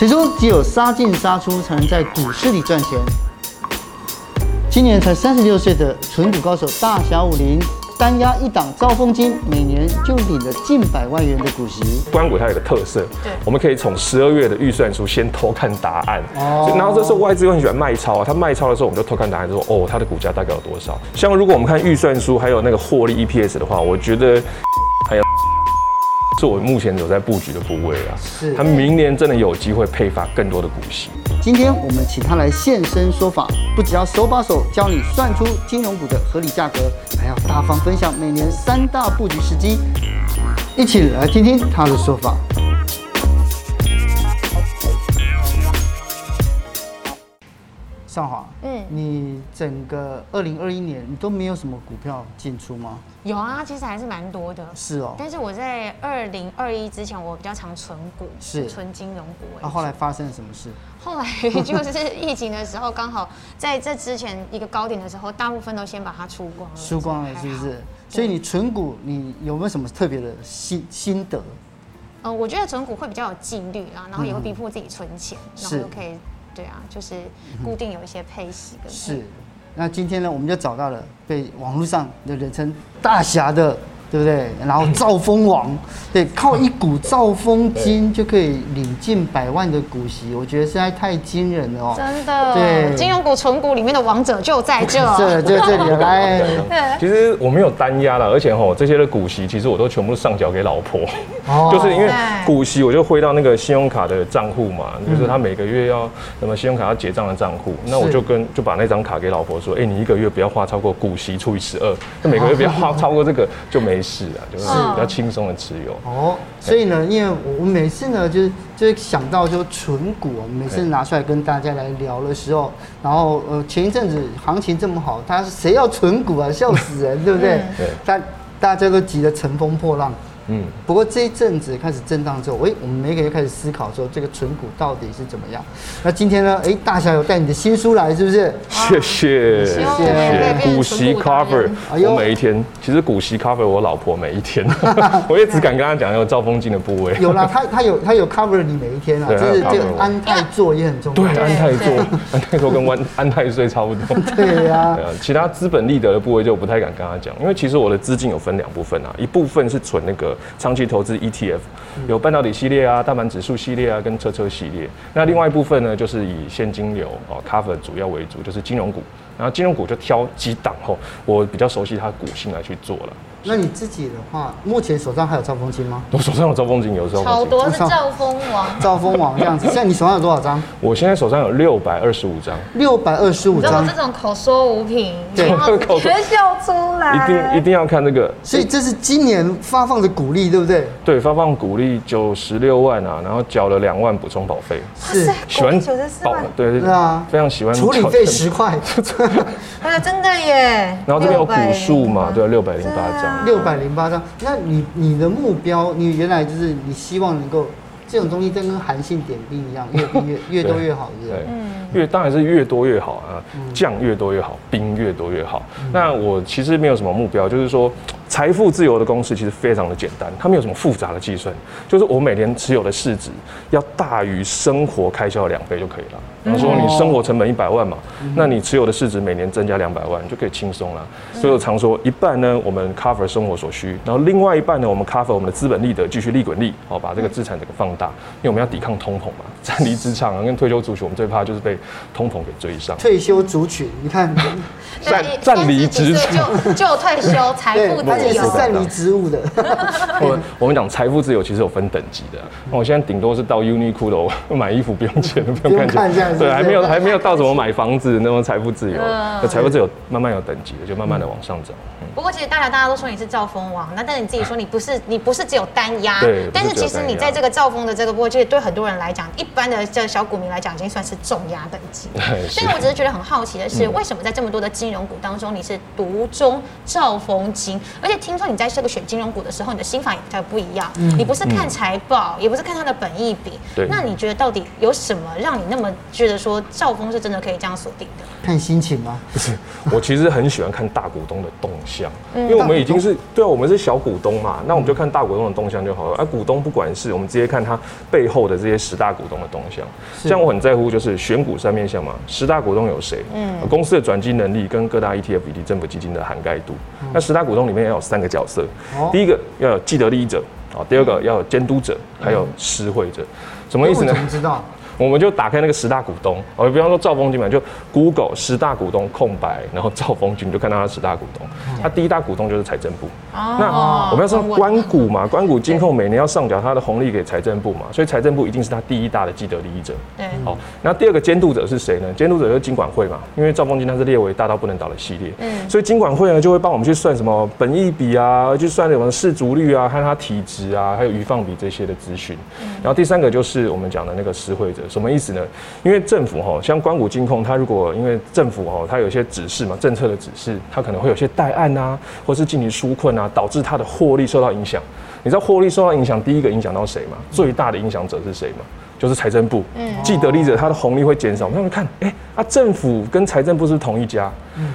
谁说只有杀进杀出才能在股市里赚钱？今年才三十六岁的纯股高手大侠武林，单押一档兆丰金，每年就领了近百万元的股息。关股它有个特色，对，我们可以从十二月的预算书先偷看答案。哦，然后这时候外资又很喜欢卖超啊，他卖超的时候，我们就偷看答案，就说哦，它的股价大概有多少？像如果我们看预算书还有那个获利 EPS 的话，我觉得。是我目前有在布局的部位啊，是，他明年真的有机会配发更多的股息。今天我们请他来现身说法，不只要手把手教你算出金融股的合理价格，还要大方分享每年三大布局时机，一起来听听他的说法。尚华，嗯，你整个二零二一年你都没有什么股票进出吗？有啊，其实还是蛮多的。是哦，但是我在二零二一之前，我比较常存股，是存金融股。那、啊、后来发生了什么事？后来 就是疫情的时候，刚好在这之前一个高点的时候，大部分都先把它出光了。输光了是不是？所以你存股，你有没有什么特别的心心得？嗯，我觉得存股会比较有纪律啊，然后也会逼迫自己存钱，嗯、然后又可以。对啊，就是固定有一些配息的。是，那今天呢，我们就找到了被网络上的人称大侠的。对不对？然后兆丰王，对，靠一股兆丰金就可以领近百万的股息，我觉得实在太惊人了哦。真的，对，金融股、存股里面的王者就在这。这就这里来。其实我没有单押了，而且吼这些的股息，其实我都全部上缴给老婆。哦。就是因为股息，我就汇到那个信用卡的账户嘛，就是他每个月要什么信用卡要结账的账户，那我就跟就把那张卡给老婆说，哎，你一个月不要花超过股息除以十二，那每个月不要花超过这个就没。是啊，就是比较轻松的持有哦。所以呢，因为我每次呢，就是就是想到就存股，我每次拿出来跟大家来聊的时候，然后呃，前一阵子行情这么好，他是谁要存股啊？笑死人，对不对？对，大大家都急得乘风破浪。嗯，不过这一阵子开始震荡之后，哎，我们每个月开始思考说，这个存股到底是怎么样？那今天呢，哎，大侠有带你的新书来，是不是？谢谢，谢谢。股息 cover，我每一天，其实股息 cover 我老婆每一天，我也只敢跟她讲有兆丰金的部位。有啦，他他有他有 cover 你每一天啊，就是这个安泰座也很重要。对，安泰座，安泰做跟安安泰税差不多。对呀，对啊，其他资本利得的部位就不太敢跟她讲，因为其实我的资金有分两部分啊，一部分是存那个。长期投资 ETF 有半导体系列啊、大盘指数系列啊、跟车车系列。那另外一部分呢，就是以现金流哦 cover 主要为主，就是金融股。然后金融股就挑几档后，我比较熟悉它的股性来去做了。那你自己的话，目前手上还有兆丰金吗？我手上有兆丰金，有时候好多是兆丰王，兆丰王这样子。现在你手上有多少张？我现在手上有六百二十五张。六百二十五张。这种口说无凭，对，口说笑出来。一定一定要看这个。所以这是今年发放的股利，对不对？对，发放股利九十六万啊，然后缴了两万补充保费。是，喜欢九十四万，对对啊，非常喜欢。处理费十块。哎呀，真的耶。然后这边有股数嘛？对，六百零八张。六百零八张。那你你的目标，你原来就是你希望能够这种东西，真跟韩信点兵一样，越多越越多越好，对，嗯，越当然是越多越好啊，将越多越好，兵越多越好。那我其实没有什么目标，就是说。财富自由的公式其实非常的简单，它没有什么复杂的计算，就是我每年持有的市值要大于生活开销的两倍就可以了。比方说你生活成本一百万嘛，那你持有的市值每年增加两百万，就可以轻松了。所以我常说，一半呢我们 cover 生活所需，然后另外一半呢我们 cover 我们的资本利得继续利滚利，好把这个资产整个放大，因为我们要抵抗通膨嘛。暂 离职场啊跟退休族群，我们最怕就是被通膨给追上。退休族群，你看，暂暂离职就就退休，财富自由。也是擅离职务的。我我们讲财富自由，其实有分等级的。那我现在顶多是到 Uniqlo 买衣服不用钱，不用看钱。对，还没有还没有到怎么买房子那种财富自由。财富自由慢慢有等级的，就慢慢的往上走。不过其实大家大家都说你是兆丰王，那但是你自己说你不是，你不是只有单压。对。但是其实你在这个兆丰的这个部位，其实对很多人来讲，一般的这小股民来讲，已经算是重压等级。所以我只是觉得很好奇的是，为什么在这么多的金融股当中，你是独中兆丰金，而且听说你在这个选金融股的时候，你的心法也比较不一样。嗯。你不是看财报，也不是看它的本益比。对。那你觉得到底有什么让你那么觉得说兆丰是真的可以这样锁定的？看心情吗？不是，我其实很喜欢看大股东的动向，因为我们已经是对啊，我们是小股东嘛，那我们就看大股东的动向就好了。而股东不管是我们直接看他背后的这些十大股东的动向，像我很在乎就是选股三面向嘛，十大股东有谁？嗯，公司的转机能力跟各大 ETF 以及政府基金的涵盖度。那十大股东里面要有三个角色，第一个要有既得利益者，啊，第二个要有监督者，还有施惠者。什么意思呢？怎么知道？我们就打开那个十大股东，哦，比方说兆丰金嘛，就 Google 十大股东空白，然后兆丰金就看到他十大股东，他第一大股东就是财政部。哦。那我们要说关谷嘛，关谷金控每年要上缴他的红利给财政部嘛，所以财政部一定是他第一大的既得利益者。对。好，那第二个监督者是谁呢？监督者就是金管会嘛，因为兆丰金它是列为大到不能倒的系列。嗯。所以金管会呢就会帮我们去算什么本益比啊，去算什么市足率啊，看它体质啊，还有余放比这些的资讯。然后第三个就是我们讲的那个施惠者，什么意思呢？因为政府哈，像关谷金控，它如果因为政府哈，它有一些指示嘛，政策的指示，它可能会有些代案啊，或是进行纾困啊，导致它的获利受到影响。你知道获利受到影响，第一个影响到谁吗？最大的影响者是谁吗？就是财政部，既得利者，它的红利会减少。我们看，哎，啊，政府跟财政部是同一家，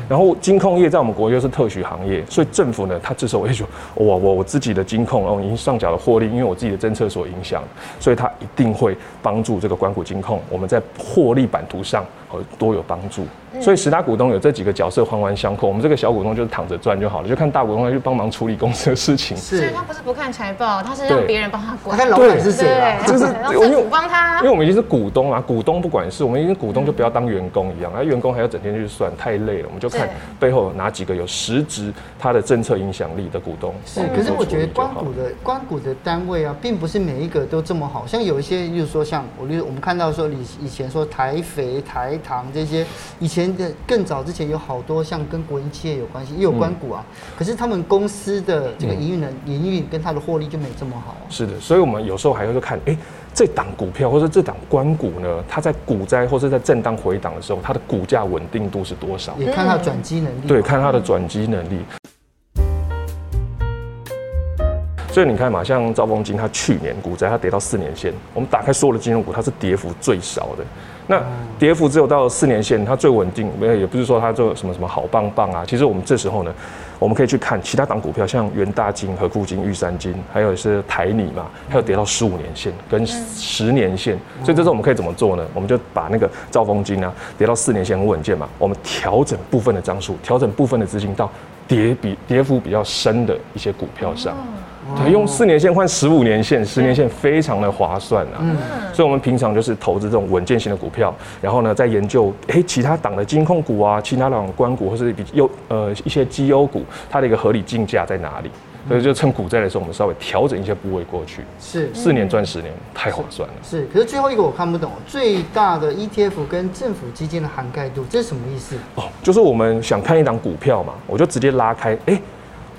然后金控业在我们国又是特许行业，所以政府呢，它这时候会说，我我我自己的金控，然后已经上缴了获利，因为我自己的政策所影响，所以它一定会帮助这个关股金控，我们在获利版图上和多有帮助。所以十大股东有这几个角色环环相扣，我们这个小股东就是躺着赚就好了，就看大股东去帮忙处理公司的事情。是，所以他不是不看财报，他是让别人帮他管。他看老板是谁啊？就是政府帮他，因为我们已经是股东啊，股东不管事，我们已经股东就不要当员工一样，那员工还要整天去算，太累了。我们就看背后哪几个有实质它的政策影响力的股东。是，可是我觉得关股的关股的单位啊，并不是每一个都这么好，像有一些就是说像我，我们看到说以以前说台肥、台糖这些，以前的更早。之前有好多像跟国营企业有关系，也有关股啊，可是他们公司的这个营运能营运跟它的获利就没这么好。是的，所以我们有时候还会看，哎，这档股票或者这档关股呢，它在股灾或者在震荡回档的时候，它的股价稳定度是多少？也看它转机能力。对，看它的转机能力。所以你看嘛，像兆丰金，它去年股灾它跌到四年线，我们打开所有的金融股，它是跌幅最少的。那跌幅只有到四年线，它最稳定。没有，也不是说它就什么什么好棒棒啊。其实我们这时候呢，我们可以去看其他档股票，像元大金、和固金、玉山金，还有是台泥嘛，还有跌到十五年线跟十年线。所以这时候我们可以怎么做呢？我们就把那个兆丰金啊，跌到四年线很稳健嘛，我们调整部分的张数，调整部分的资金到跌比跌幅比较深的一些股票上。对，用四年线换十五年线，十年线非常的划算啊。嗯，所以我们平常就是投资这种稳健型的股票，然后呢，再研究哎其他档的金控股啊，其他档官股或是比优呃一些绩优股，它的一个合理竞价在哪里？所以就趁股灾的时候，我们稍微调整一些部位过去。是，四年赚十年，太划算了。是，可是最后一个我看不懂，最大的 ETF 跟政府基金的涵盖度，这是什么意思？哦，就是我们想看一档股票嘛，我就直接拉开，哎，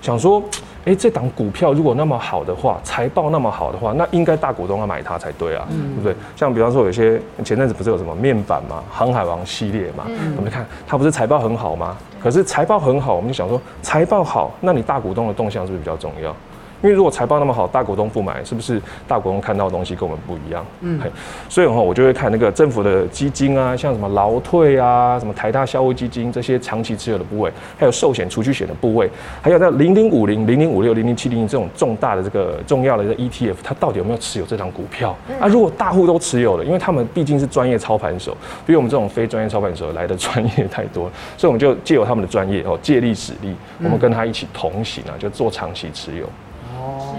想说。哎，这档股票如果那么好的话，财报那么好的话，那应该大股东要买它才对啊，嗯、对不对？像比方说有些前阵子不是有什么面板嘛，航海王系列嘛，嗯、我们看它不是财报很好吗？可是财报很好，我们就想说财报好，那你大股东的动向是不是比较重要？因为如果财报那么好，大股东不买，是不是大股东看到的东西跟我们不一样？嗯，所以哈，我就会看那个政府的基金啊，像什么劳退啊，什么台大校务基金这些长期持有的部位，还有寿险、储蓄险的部位，还有那零零五零、零零五六、零零七零这种重大的这个重要的这个 ETF，它到底有没有持有这张股票？啊，如果大户都持有了，因为他们毕竟是专业操盘手，比我们这种非专业操盘手来的专业太多了，所以我们就借由他们的专业哦，借力使力，我们跟他一起同行啊，就做长期持有。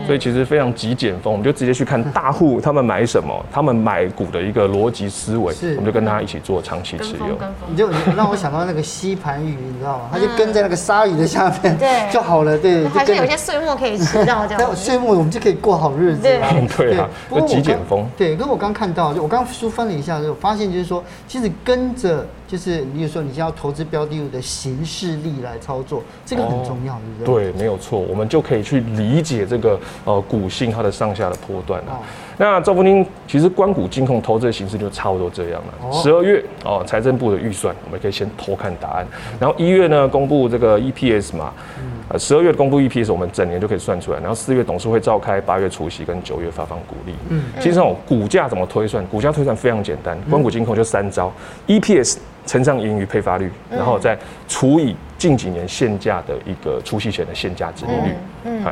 所以其实非常极简风，我们就直接去看大户 他们买什么，他们买股的一个逻辑思维，我们就跟他一起做长期持有。你就让我想到那个吸盘鱼，你知道吗？它就跟在那个鲨鱼的下面，对，就好了。对，还是有些碎末可以吃到 这样。碎末我们就可以过好日子。对对啊，就极简风。对，可是我刚看到，就我刚书翻了一下，就发现就是说，其实跟着。就是你，比如说，你要投资标的物的形式力来操作，这个很重要，对不对？对，没有错，我们就可以去理解这个呃股性它的上下的波段啊。那赵峰金其实关股金控投资的形式就差不多这样了。十二月哦，财政部的预算，我们可以先偷看答案。然后一月呢，公布这个 EPS 嘛，呃，十二月公布 EPS，我们整年就可以算出来。然后四月董事会召开，八月除息跟九月发放股利。嗯，其实这种，股价怎么推算？股价推算非常简单，关股金控就三招：EPS 乘上盈余配发率，然后再除以近几年现价的一个除息前的现价值利率。嗯。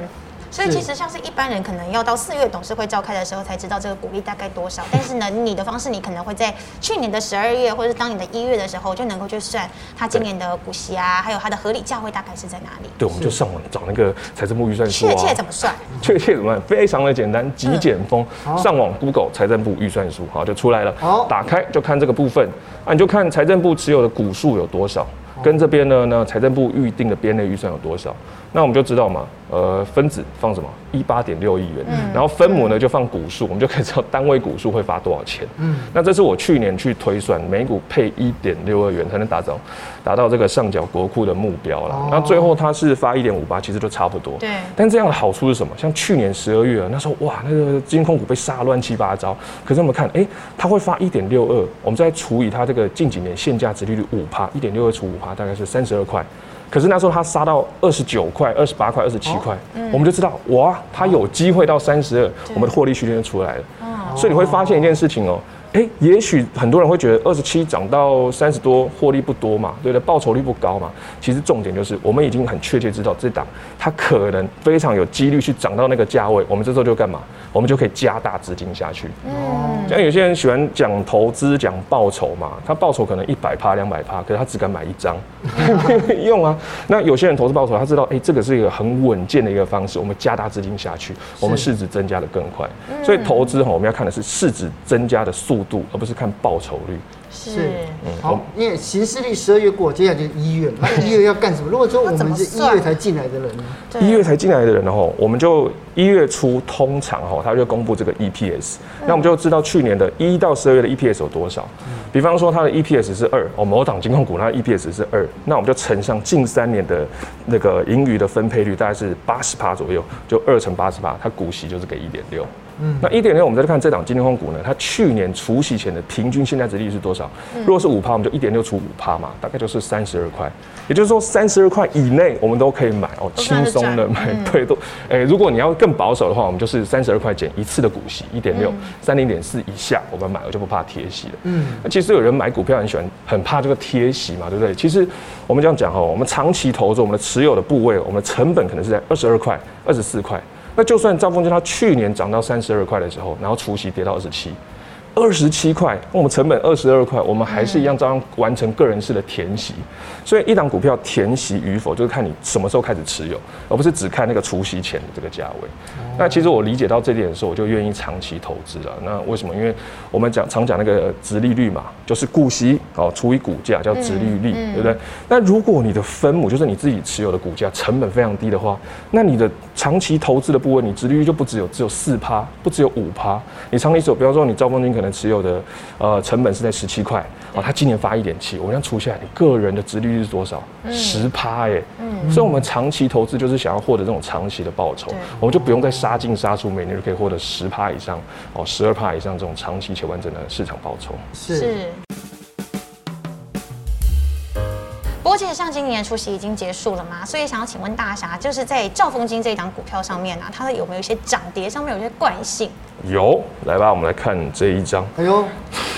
所以其实像是一般人可能要到四月董事会召开的时候才知道这个股利大概多少，但是呢，你的方式你可能会在去年的十二月或者是当年的一月的时候就能够去算它今年的股息啊，还有它的合理价位大概是在哪里。对，我们就上网找那个财政部预算书啊。确切怎么算？确切怎么算？非常的简单，极简风。上网 Google 财政部预算书，好就出来了。好，打开就看这个部分啊，你就看财政部持有的股数有多少，跟这边呢，那财政部预定的编内预算有多少。那我们就知道嘛，呃，分子放什么一八点六亿元，嗯、然后分母呢就放股数，我们就可以知道单位股数会发多少钱。嗯，那这是我去年去推算，每股配一点六二元才能达到达到这个上缴国库的目标了。那、哦、最后它是发一点五八，其实都差不多。对。但这样的好处是什么？像去年十二月啊，那时候哇，那个金控股被杀乱七八糟。可是我们看，哎、欸，它会发一点六二，我们再除以它这个近几年现价值利率五趴，一点六二除五趴，大概是三十二块。可是那时候它杀到二十九块、二十八块、二十七块，我们就知道哇，它有机会到三十二，我们的获利区间就出来了。所以你会发现一件事情哦，哎，也许很多人会觉得二十七涨到三十多，获利不多嘛，对不对？报酬率不高嘛。其实重点就是我们已经很确切知道这档它可能非常有几率去涨到那个价位，我们这时候就干嘛？我们就可以加大资金下去。嗯，像有些人喜欢讲投资、讲报酬嘛，他报酬可能一百趴、两百趴，可是他只敢买一张，用啊。那有些人投资报酬，他知道，哎、欸，这个是一个很稳健的一个方式，我们加大资金下去，我们市值增加的更快。所以投资哈，我们要看的是市值增加的速度，而不是看报酬率。是，好，因为行事历十二月过，接下来就是一月，嘛一月要干什么？如果说我们是一月才进来的人呢？一月才进来的人呢，我们就一月初通常哈，他就公布这个 EPS，那我们就知道去年的一到十二月的 EPS 有多少。比方说它的 EPS 是二，哦，某档金控股它的 EPS 是二，那我们就乘上近三年的那个盈余的分配率，大概是八十趴左右，就二乘八十趴，它股息就是给一点六。嗯，那一点六，我们再看这档金控股呢，它去年除息前的平均现在值利率是多少？如果是五趴，我们就一点六除五趴嘛，大概就是三十二块。也就是说，三十二块以内我们都可以买哦，轻松的买。对，都，哎，如果你要更保守的话，我们就是三十二块减一次的股息一点六，三零点四以下我们买，我就不怕贴息了。嗯，那其实有人买股票很喜欢，很怕这个贴息嘛，对不对？其实我们这样讲哦，我们长期投资，我们的持有的部位，我们的成本可能是在二十二块、二十四块。那就算兆丰金它去年涨到三十二块的时候，然后除夕跌到二十七。二十七块，那我们成本二十二块，我们还是一样照样完成个人式的填息。所以一档股票填息与否，就是看你什么时候开始持有，而不是只看那个除息前的这个价位。那其实我理解到这点的时候，我就愿意长期投资了。那为什么？因为我们讲常讲那个殖利率嘛，就是股息哦除以股价叫殖利率，对不对？那如果你的分母就是你自己持有的股价成本非常低的话，那你的长期投资的部位，你殖利率就不只有只有四趴，不只有五趴。你长期持有，比方说你招丰金可能。持有的呃成本是在十七块哦，他今年发一点七，我这样除下来，你个人的殖利率是多少？十趴哎，嗯，所以我们长期投资就是想要获得这种长期的报酬，我们就不用再杀进杀出，每年就可以获得十趴以上哦，十二趴以上这种长期且完整的市场报酬。是。不过，其实像今年除夕已经结束了嘛，所以想要请问大侠，就是在兆丰金这一档股票上面啊，它有没有一些涨跌上面有一些惯性？有，来吧，我们来看这一张。哎呦，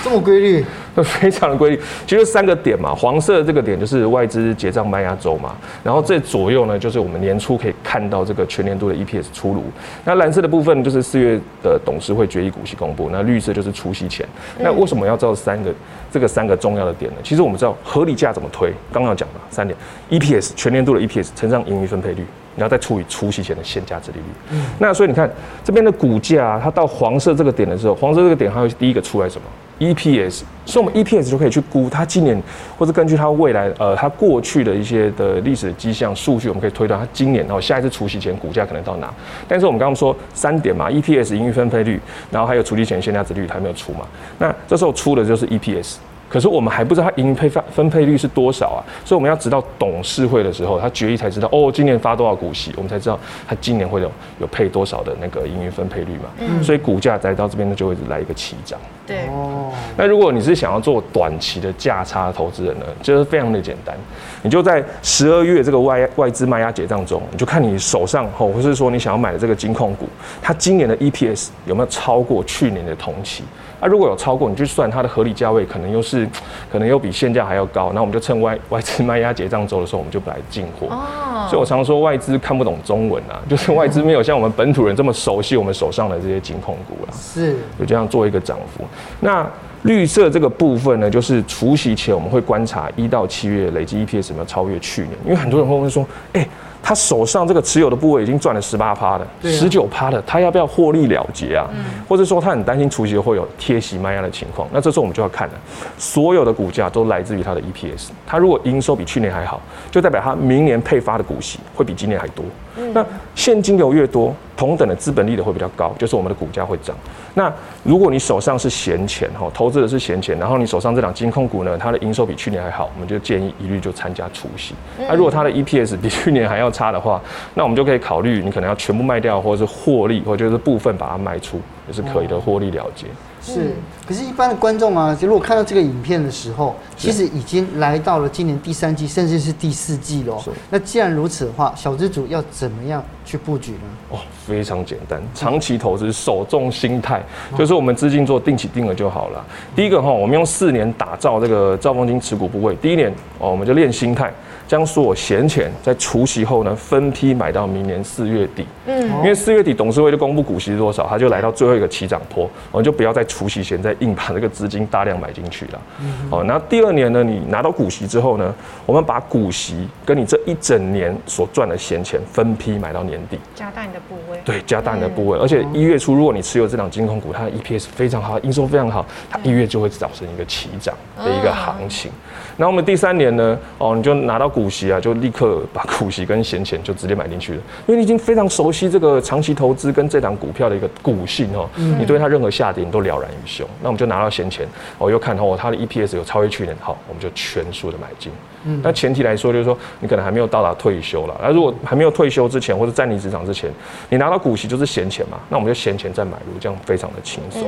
这么规律，非常的规律。其实三个点嘛，黄色的这个点就是外资结账卖压周嘛，然后这左右呢就是我们年初可以看到这个全年度的 EPS 出炉。那蓝色的部分就是四月的董事会决议股息公布，那绿色就是除息前。那为什么要知道三个这个三个重要的点呢？其实我们知道合理价怎么推，刚刚讲了三点：EPS 全年度的 EPS 乘上盈余分配率。你要再除以除息前的现价值利率，嗯，那所以你看这边的股价，它到黄色这个点的时候，黄色这个点它会第一个出来什么？EPS，所以我们 EPS 就可以去估它今年，或者根据它未来，呃，它过去的一些的历史迹象数据，我们可以推断它今年然后下一次除息前股价可能到哪。但是我们刚刚说三点嘛，EPS 盈余分配率，然后还有除息前现价值率还没有出嘛，那这时候出的就是 EPS。可是我们还不知道它营运配发分配率是多少啊，所以我们要直到董事会的时候，他决议才知道哦，今年发多少股息，我们才知道他今年会有有配多少的那个盈余分配率嘛。嗯，所以股价来到这边呢，就会来一个起涨。对哦。那如果你是想要做短期的价差投资人呢，就是非常的简单，你就在十二月这个外外资卖压结账中，你就看你手上哦，或是说你想要买的这个金控股，它今年的 EPS 有没有超过去年的同期？啊，如果有超过，你去算它的合理价位可能又是，可能又比现价还要高，那我们就趁外 外资卖压结账周的时候，我们就来进货。哦，所以我常说外资看不懂中文啊，就是外资没有像我们本土人这么熟悉我们手上的这些金控股啦。是，就这样做一个涨幅。那绿色这个部分呢，就是除夕前我们会观察一到七月累计 EPS 有没有超越去年，因为很多人会问说，哎、欸。他手上这个持有的部位已经赚了十八趴了，十九趴的，他要不要获利了结啊？或者说他很担心除夕会有贴息卖压的情况，那这时候我们就要看了，所有的股价都来自于它的 EPS，它如果营收比去年还好，就代表它明年配发的股息会比今年还多。那现金流越多，同等的资本利得会比较高，就是我们的股价会涨。那如果你手上是闲钱哈，投资的是闲钱，然后你手上这档金控股呢，它的营收比去年还好，我们就建议一律就参加除息。那如果它的 EPS 比去年还要差的话，那我们就可以考虑你可能要全部卖掉，或者是获利，或者是部分把它卖出，也是可以的，获利了结。是，可是，一般的观众啊，就如果看到这个影片的时候，其实已经来到了今年第三季，甚至是第四季了。那既然如此的话，小资主要怎么样去布局呢？哦，非常简单，长期投资，首重心态，就是我们资金做定期定额就好了。第一个哈，我们用四年打造这个兆丰金持股部位。第一年哦，我们就练心态。将所有闲钱在除息后呢，分批买到明年四月底。嗯，因为四月底董事会就公布股息是多少，他就来到最后一个起涨坡，我们就不要在除息前再硬把这个资金大量买进去了。嗯，好，那第二年呢，你拿到股息之后呢，我们把股息跟你这一整年所赚的闲钱分批买到年底，加大你的部位。对，加大你的部位，而且一月初如果你持有这档金控股，它的 EPS 非常好，营收非常好，它一月就会造成一个起涨的一个行情。那我们第三年呢，哦，你就拿到。股息啊，就立刻把股息跟闲钱就直接买进去了，因为你已经非常熟悉这个长期投资跟这档股票的一个股性哦，你对它任何下跌你都了然于胸。那我们就拿到闲钱，我又看哦，它的 EPS 有超越去年，好，我们就全数的买进。嗯，那前提来说就是说，你可能还没有到达退休了。那如果还没有退休之前，或者在你职场之前，你拿到股息就是闲钱嘛，那我们就闲钱再买入，这样非常的轻松。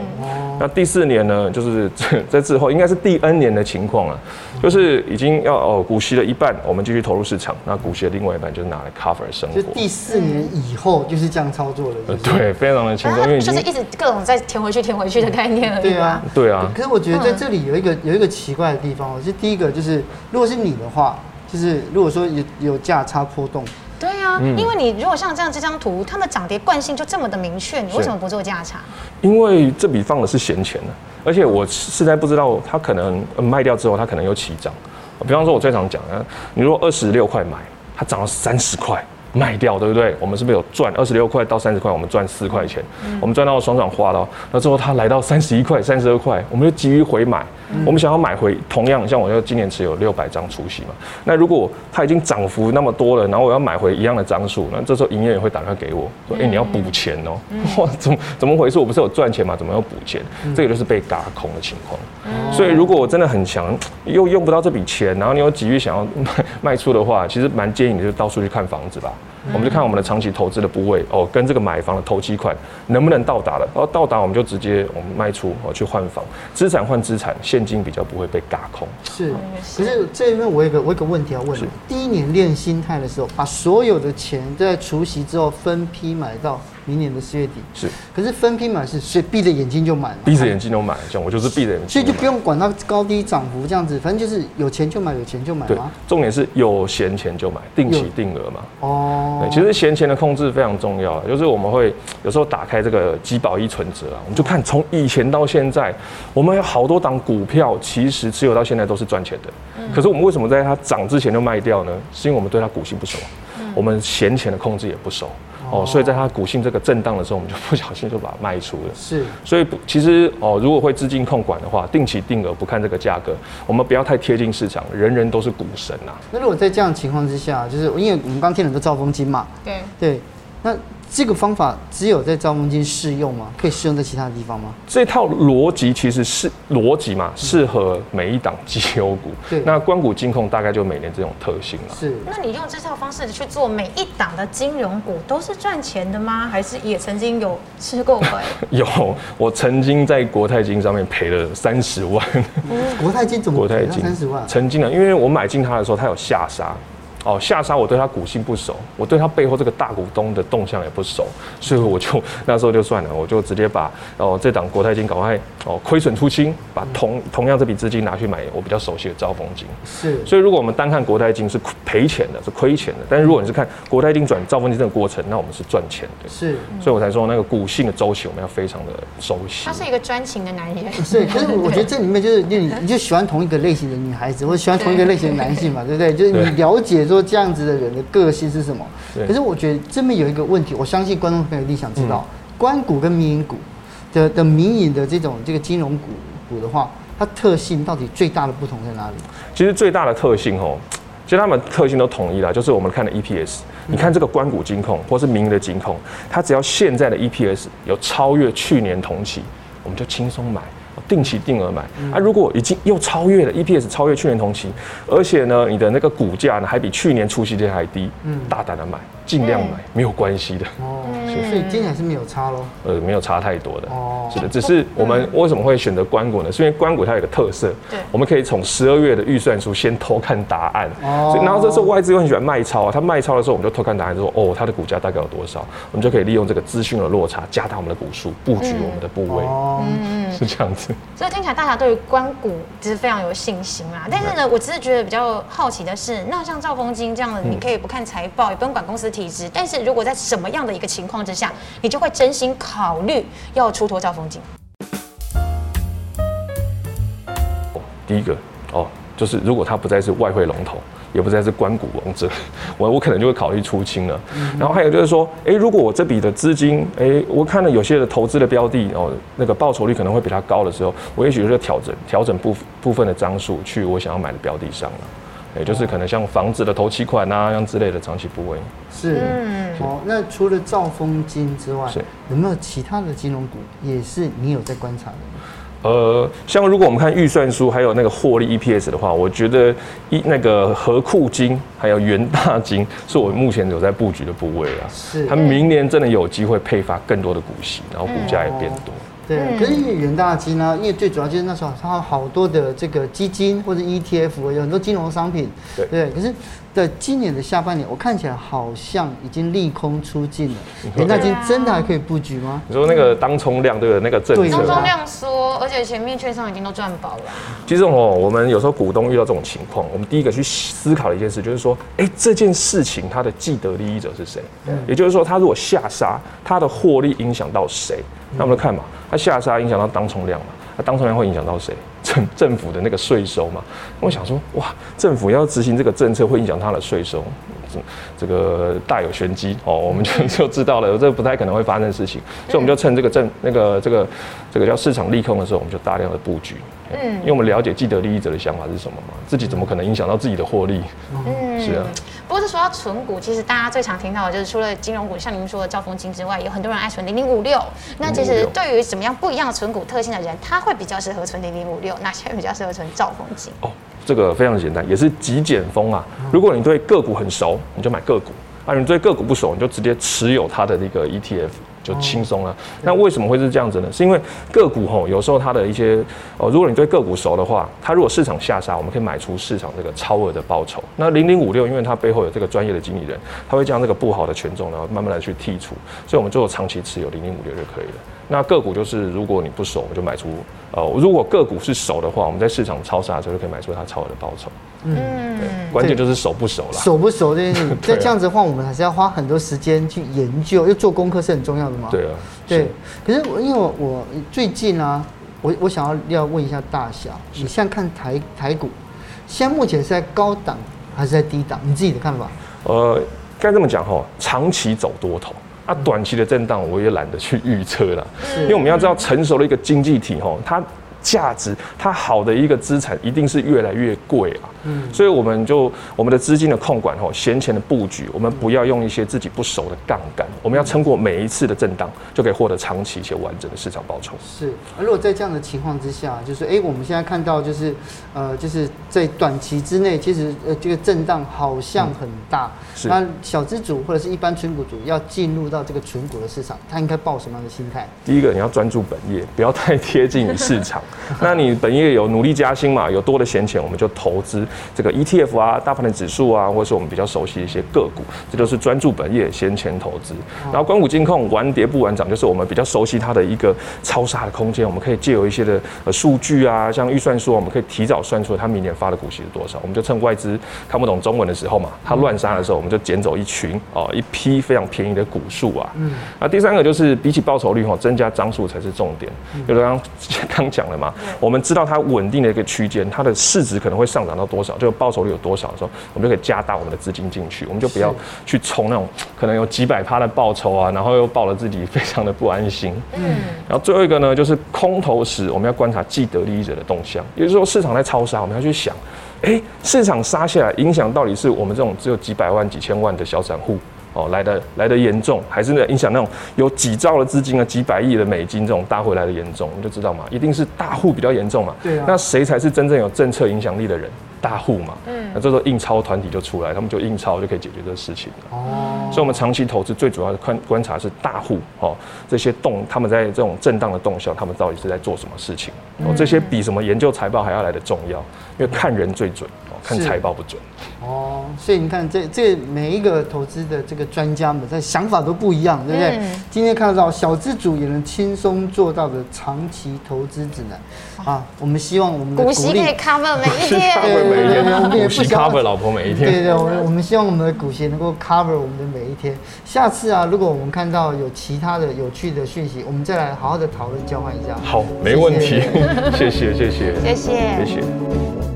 那第四年呢，就是在之后应该是第 N 年的情况了，就是已经要哦股息的一半，我们。继续投入市场，那股息的另外一半就是拿来 cover 生活。就第四年以后就是这样操作了，呃，对，非常的轻松，因为就是一直各种在填回去、填回去的概念而已。对啊，对啊。可是我觉得在这里有一个有一个奇怪的地方，哦就第一个就是，如果是你的话，就是如果说有有价差波动，对啊，因为你如果像这样这张图，它的涨跌惯性就这么的明确，你为什么不做价差？因为这笔放的是闲钱呢，而且我实在不知道它可能卖掉之后，它可能又起涨。比方说，我最常讲啊，你如果二十六块买，它涨到三十块。卖掉对不对？我们是不是有赚二十六块到三十块？我们赚四块钱，我们赚到爽爽花了。那之后它来到三十一块、三十二块，我们就急于回买。我们想要买回同样，像我要今年持有六百张除息嘛。那如果它已经涨幅那么多了，然后我要买回一样的张数，那这时候营业员会打电话给我说：“哎，你要补钱哦。” 哇，怎么怎么回事？我不是有赚钱吗？怎么要补钱？这个就是被轧空的情况。所以如果我真的很强，又用不到这笔钱，然后你又急于想要卖卖出的话，其实蛮建议你就到处去看房子吧。我们就看我们的长期投资的部位哦，跟这个买房的投机款能不能到达了，然后到达我们就直接我们卖出哦，去换房，资产换资产，现金比较不会被嘎空。是，可是这边我有个我有个问题要问你，第一年练心态的时候，把所有的钱在除夕之后分批买到。明年的四月底是，可是分批买是，所以闭着眼睛就买，闭着眼睛就买，这样我就是闭着眼睛，所以就不用管它高低涨幅这样子，反正就是有钱就买，有钱就买。对，重点是有闲钱就买，定期定额嘛。哦，对，其实闲钱的控制非常重要，就是我们会有时候打开这个基保一存折啊，我们就看从以前到现在，我们有好多档股票，其实持有到现在都是赚钱的。可是我们为什么在它涨之前就卖掉呢？是因为我们对它股性不熟，我们闲钱的控制也不熟。哦，所以在它股性这个震荡的时候，我们就不小心就把它卖出了。是，所以其实哦，如果会资金控管的话，定期定额不看这个价格，我们不要太贴近市场，人人都是股神呐、啊。那如果在这样的情况之下，就是因为我们刚听很多兆丰金嘛，对。对，那这个方法只有在招丰金适用吗？可以适用在其他的地方吗？这套逻辑其实是逻辑嘛，适合每一档绩优股。对，那关谷金控大概就每年这种特性了。是，那你用这套方式去做每一档的金融股都是赚钱的吗？还是也曾经有吃过亏？有，我曾经在国泰金上面赔了三十万。国泰金怎么？国泰金三十万？曾经啊，因为我买进它的时候，它有下杀。哦，下杀我对他股性不熟，我对他背后这个大股东的动向也不熟，所以我就那时候就算了，我就直接把哦这档国泰金赶快哦亏损出清，把同同样这笔资金拿去买我比较熟悉的兆丰金。是，所以如果我们单看国泰金是赔钱的，是亏钱的，但是如果你是看国泰金转兆丰金这个过程，那我们是赚钱的。是，所以我才说那个股性的周期我们要非常的熟悉。他是一个专情的男人。是，可是我觉得这里面就是你你就喜欢同一个类型的女孩子，或者喜欢同一个类型的男性嘛，对不对？就是你了解。说这样子的人的个性是什么？可是我觉得这边有一个问题，我相信观众朋友一定想知道，关股跟民营股的的民营的这种这个金融股股的话，它特性到底最大的不同在哪里？其实最大的特性哦，其实他们特性都统一了，就是我们看的 EPS。你看这个关股金控或是民营的金控，它只要现在的 EPS 有超越去年同期，我们就轻松买。定期定额买。啊！如果已经又超越了 EPS，超越去年同期，而且呢，你的那个股价呢还比去年除息率还低，嗯，大胆的买。尽量买没有关系的。哦，所以今年是没有差喽。呃，没有差太多的。哦，是的，只是我们为什么会选择关股呢？是因为关股它有个特色，对，我们可以从十二月的预算书先偷看答案。哦，所以然后这时候外资又很喜欢卖超啊，他卖超的时候我们就偷看答案，说哦，它的股价大概有多少，我们就可以利用这个资讯的落差加大我们的股数，布局我们的部位。哦，嗯，是这样子。所以听起来大家对于关谷其实非常有信心啊，但是呢，我只是觉得比较好奇的是，那像兆丰金这样的，你可以不看财报，也不用管公司体制，但是如果在什么样的一个情况之下，你就会真心考虑要出脱兆丰金？第一个哦，就是如果它不再是外汇龙头，也不再是关谷王者，我我可能就会考虑出清了。然后还有就是说，哎，如果我这笔的资金，哎，我看了有些的投资的标的哦，那个报酬率可能会比它高的时候，我也许就调整调整部部分的张数去我想要买的标的上了。也就是可能像房子的头期款啊，这样之类的长期部位。是，嗯，好。那除了兆丰金之外，是有没有其他的金融股也是你有在观察的？呃，像如果我们看预算书还有那个获利 EPS 的话，我觉得一那个合库金还有元大金是我目前有在布局的部位啊。是，他们明年真的有机会配发更多的股息，然后股价也变多。对，可是元大金呢？因为最主要就是那时候它好多的这个基金或者 ETF，有很多金融商品。对，对，可是在今年的下半年，我看起来好像已经利空出尽了。元大金真的还可以布局吗？你说那个当冲量对不对？那个政策。当冲量缩，而且前面券商已经都赚饱了。其实哦，我们有时候股东遇到这种情况，我们第一个去思考的一件事就是说，哎，这件事情它的既得利益者是谁？嗯，也就是说，他如果下杀，他的获利影响到谁？那我们看嘛。它下杀影响到当冲量嘛？那当冲量会影响到谁？政政府的那个税收嘛？我想说，哇，政府要执行这个政策会影响它的税收，这这个大有玄机哦。我们就 就知道了，这不太可能会发生的事情，所以我们就趁这个正那个这个这个叫市场利空的时候，我们就大量的布局。嗯，因为我们了解既得利益者的想法是什么嘛，自己怎么可能影响到自己的获利？嗯，是啊。不过，是说到存股，其实大家最常听到的就是除了金融股，像您说的兆丰金之外，有很多人爱存零零五六。那其实对于怎么样不一样的存股特性的人，他会比较适合存零零五六，哪些人比较适合存兆丰金？哦，这个非常简单，也是极简风啊。如果你对个股很熟，你就买个股；啊，你对个股不熟，你就直接持有它的那个 ETF。就轻松了。那为什么会是这样子呢？是因为个股吼，有时候它的一些哦，如果你对个股熟的话，它如果市场下杀，我们可以买出市场这个超额的报酬。那零零五六，因为它背后有这个专业的经理人，他会将这个不好的权重，然后慢慢的去剔除，所以我们就长期持有零零五六就可以了。那个股就是，如果你不熟，我就买出。呃，如果个股是熟的话，我们在市场超杀的时候就可以买出它超额的报酬。嗯，关键就是熟不熟了。熟不熟这件事情，在这样子的话，我们还是要花很多时间去研究，又做功课是很重要的嘛。对啊，对。可是因为我我最近啊，我我想要要问一下大侠，你现在看台台股，现在目前是在高档还是在低档？你自己的看法？呃，该这么讲哈，长期走多头。它短期的震荡，我也懒得去预测了，因为我们要知道成熟的一个经济体吼，它价值，它好的一个资产一定是越来越贵啊。嗯，所以我们就我们的资金的控管吼，闲钱的布局，我们不要用一些自己不熟的杠杆，我们要撑过每一次的震荡，就可以获得长期且完整的市场报酬。是，而如果在这样的情况之下，就是哎、欸，我们现在看到就是呃，就是在短期之内，其实呃这个震荡好像很大。嗯、是。那小资主或者是一般纯股主要进入到这个存股的市场，他应该抱什么样的心态？第一个，你要专注本业，不要太贴近于市场。那你本业有努力加薪嘛？有多的闲钱，我们就投资这个 ETF 啊、大盘的指数啊，或者是我们比较熟悉的一些个股，这都是专注本业、先前投资。然后关谷金控玩跌不玩涨，就是我们比较熟悉它的一个超杀的空间。我们可以借由一些的呃数据啊，像预算书，我们可以提早算出它明年发的股息是多少。我们就趁外资看不懂中文的时候嘛，它乱杀的时候，我们就捡走一群哦，一批非常便宜的股数啊。嗯。那第三个就是比起报酬率哈，增加张数才是重点。就是刚刚 讲了嘛，我们知道它稳定的一个区间，它的市值可能会上涨到多少，就报酬率有多少的时候，我们就可以加大我们的资金进去，我们就不要去冲那种可能有几百趴的报酬啊，然后又报了自己非常的不安心。嗯。然后最后一个呢，就是空头时我们要观察既得利益者的动向，也就是说市场在超杀，我们要去想，哎，市场杀下来影响到底是我们这种只有几百万、几千万的小散户。哦，来的来的严重，还是那影响那种有几兆的资金啊，几百亿的美金这种大户来的严重，你就知道嘛，一定是大户比较严重嘛。对啊。那谁才是真正有政策影响力的人？大户嘛。嗯。那这时候印钞团体就出来，他们就印钞就可以解决这个事情了。哦。所以，我们长期投资最主要的观观察是大户哦，这些动他们在这种震荡的动向，他们到底是在做什么事情？哦，这些比什么研究财报还要来的重要，因为看人最准。看财报不准哦，所以你看这这每一个投资的这个专家们在想法都不一样，对不对？嗯、今天看到小资主也能轻松做到的长期投资指南啊，我们希望我们的股息可以 cover 每一天，对对对，我们也不 cover 老婆每一天，对对，我们我们希望我们的股息能够 cover 我们的每一天。下次啊，如果我们看到有其他的有趣的讯息，我们再来好好的讨论交换一下。好，没问题，谢谢谢谢谢谢谢谢。